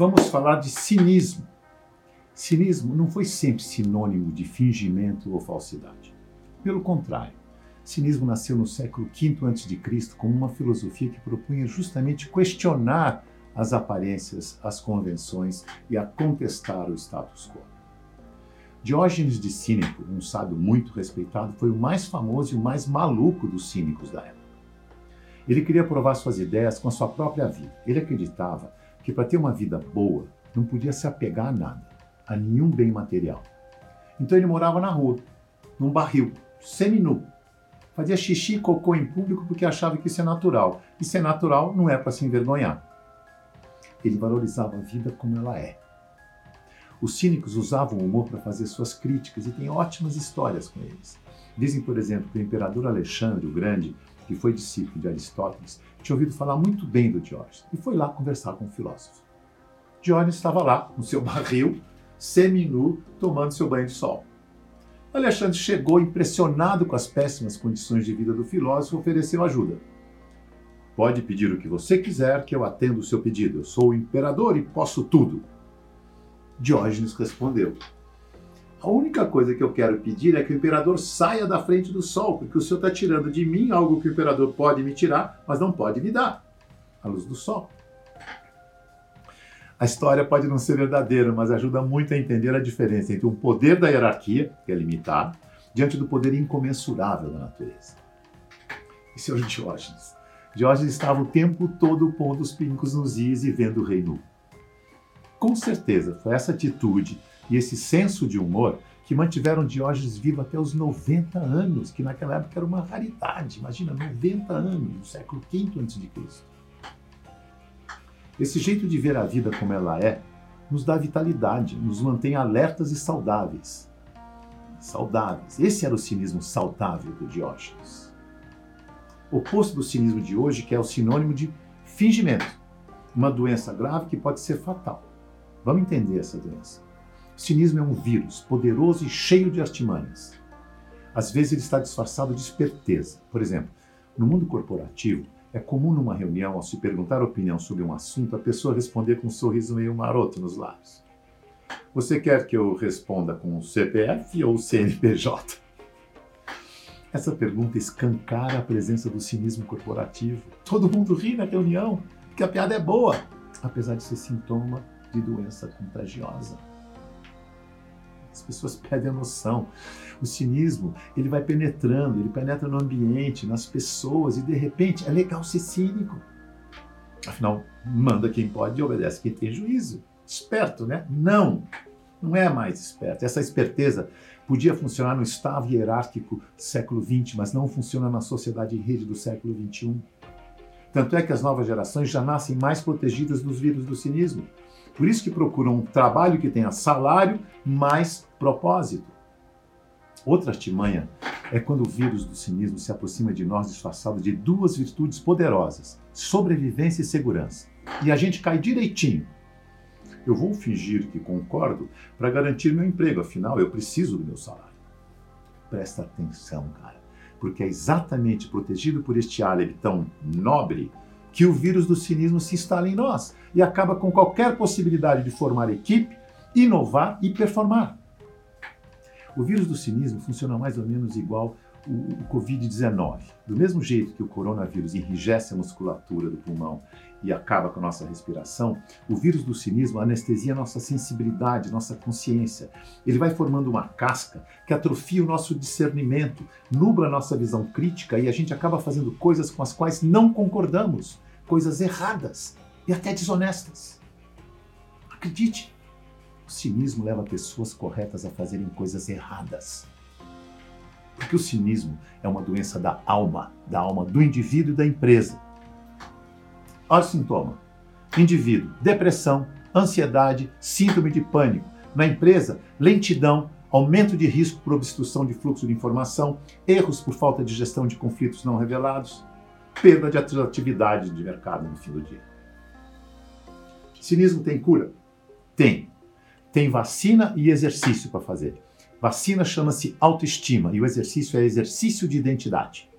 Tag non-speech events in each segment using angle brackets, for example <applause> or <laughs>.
vamos falar de cinismo. Cinismo não foi sempre sinônimo de fingimento ou falsidade. Pelo contrário, cinismo nasceu no século V a.C. como uma filosofia que propunha justamente questionar as aparências, as convenções e a contestar o status quo. Diógenes de Cínico, um sábio muito respeitado, foi o mais famoso e o mais maluco dos cínicos da época. Ele queria provar suas ideias com a sua própria vida. Ele acreditava que para ter uma vida boa não podia se apegar a nada, a nenhum bem material. Então ele morava na rua, num barril, seminu. Fazia xixi e cocô em público porque achava que isso é natural. E ser natural não é para se envergonhar. Ele valorizava a vida como ela é. Os cínicos usavam o humor para fazer suas críticas e tem ótimas histórias com eles. Dizem, por exemplo, que o imperador Alexandre o Grande, que foi discípulo de Aristóteles, tinha ouvido falar muito bem do Diógenes e foi lá conversar com o filósofo. Diógenes estava lá, no seu barril, semi-nu, tomando seu banho de sol. Alexandre chegou impressionado com as péssimas condições de vida do filósofo e ofereceu ajuda. Pode pedir o que você quiser, que eu atendo o seu pedido. Eu sou o imperador e posso tudo. Diógenes respondeu: A única coisa que eu quero pedir é que o imperador saia da frente do sol, porque o senhor está tirando de mim algo que o imperador pode me tirar, mas não pode me dar a luz do sol. A história pode não ser verdadeira, mas ajuda muito a entender a diferença entre o poder da hierarquia, que é limitado, diante do poder incomensurável da natureza. E senhor Diógenes? Diógenes estava o tempo todo pondo os pincos nos is e vendo o rei nu. Com certeza, foi essa atitude e esse senso de humor que mantiveram Diógenes vivo até os 90 anos, que naquela época era uma raridade. Imagina, 90 anos, no século V a.C. Esse jeito de ver a vida como ela é nos dá vitalidade, nos mantém alertas e saudáveis. Saudáveis. Esse era o cinismo saudável do Diógenes. Oposto do cinismo de hoje, que é o sinônimo de fingimento, uma doença grave que pode ser fatal. Vamos entender essa doença. O cinismo é um vírus poderoso e cheio de artimanhas. Às vezes ele está disfarçado de esperteza. Por exemplo, no mundo corporativo, é comum numa reunião, ao se perguntar opinião sobre um assunto, a pessoa responder com um sorriso meio maroto nos lábios. Você quer que eu responda com o CPF ou o CNPJ? Essa pergunta escancara a presença do cinismo corporativo. Todo mundo ri na reunião, porque a piada é boa, apesar de ser sintoma de doença contagiosa. As pessoas <laughs> perdem a noção. O cinismo, ele vai penetrando, ele penetra no ambiente, nas pessoas e de repente é legal ser cínico. Afinal, manda quem pode e obedece quem tem juízo. Esperto, né? Não, não é mais esperto. Essa esperteza podia funcionar no estado hierárquico do século XX, mas não funciona na sociedade em rede do século XXI. Tanto é que as novas gerações já nascem mais protegidas dos vírus do cinismo. Por isso que procuram um trabalho que tenha salário mais propósito. Outra artimanha é quando o vírus do cinismo se aproxima de nós disfarçado de duas virtudes poderosas: sobrevivência e segurança. E a gente cai direitinho. Eu vou fingir que concordo para garantir meu emprego, afinal eu preciso do meu salário. Presta atenção, cara, porque é exatamente protegido por este álibi tão nobre que o vírus do cinismo se instala em nós e acaba com qualquer possibilidade de formar equipe, inovar e performar. O vírus do cinismo funciona mais ou menos igual o, o Covid-19. Do mesmo jeito que o coronavírus enrijece a musculatura do pulmão e acaba com a nossa respiração, o vírus do cinismo anestesia nossa sensibilidade, nossa consciência. Ele vai formando uma casca que atrofia o nosso discernimento, nubla a nossa visão crítica e a gente acaba fazendo coisas com as quais não concordamos, coisas erradas e até desonestas. Acredite, o cinismo leva pessoas corretas a fazerem coisas erradas. Porque o cinismo é uma doença da alma, da alma do indivíduo e da empresa. Olha o sintoma: indivíduo, depressão, ansiedade, síndrome de pânico. Na empresa, lentidão, aumento de risco por obstrução de fluxo de informação, erros por falta de gestão de conflitos não revelados, perda de atratividade de mercado no fim do dia. Cinismo tem cura? Tem. Tem vacina e exercício para fazer. Vacina chama-se autoestima e o exercício é exercício de identidade.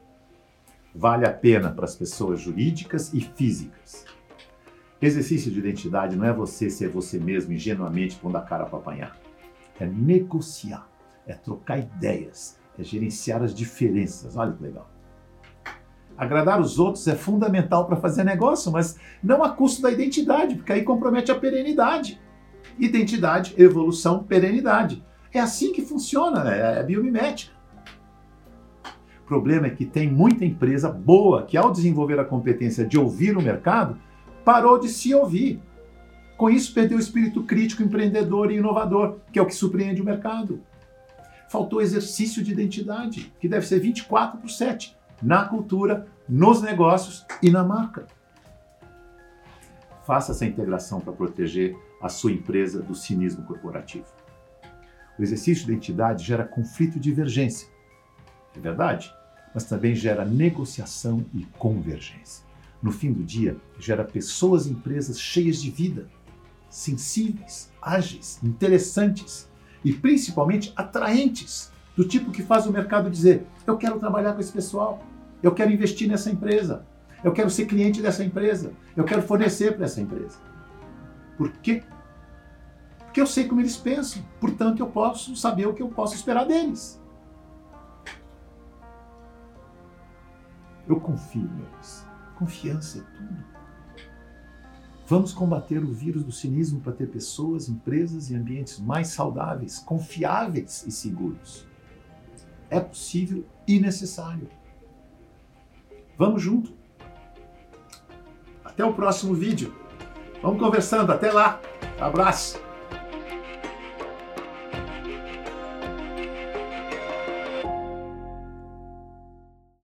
Vale a pena para as pessoas jurídicas e físicas. Exercício de identidade não é você ser você mesmo ingenuamente pondo a cara para apanhar. É negociar, é trocar ideias, é gerenciar as diferenças. Olha que legal. Agradar os outros é fundamental para fazer negócio, mas não a custo da identidade, porque aí compromete a perenidade. Identidade, evolução, perenidade. É assim que funciona, é, é biomimética. O problema é que tem muita empresa boa que, ao desenvolver a competência de ouvir o mercado, parou de se ouvir. Com isso, perdeu o espírito crítico, empreendedor e inovador, que é o que surpreende o mercado. Faltou exercício de identidade, que deve ser 24 por 7 na cultura, nos negócios e na marca. Faça essa integração para proteger a sua empresa do cinismo corporativo. O exercício de identidade gera conflito e divergência. É verdade, mas também gera negociação e convergência. No fim do dia, gera pessoas e empresas cheias de vida, sensíveis, ágeis, interessantes e principalmente atraentes, do tipo que faz o mercado dizer: eu quero trabalhar com esse pessoal, eu quero investir nessa empresa. Eu quero ser cliente dessa empresa. Eu quero fornecer para essa empresa. Por quê? Porque eu sei como eles pensam. Portanto, eu posso saber o que eu posso esperar deles. Eu confio neles. Confiança é tudo. Vamos combater o vírus do cinismo para ter pessoas, empresas e ambientes mais saudáveis, confiáveis e seguros. É possível e necessário. Vamos junto. Até o próximo vídeo. Vamos conversando. Até lá. Abraço.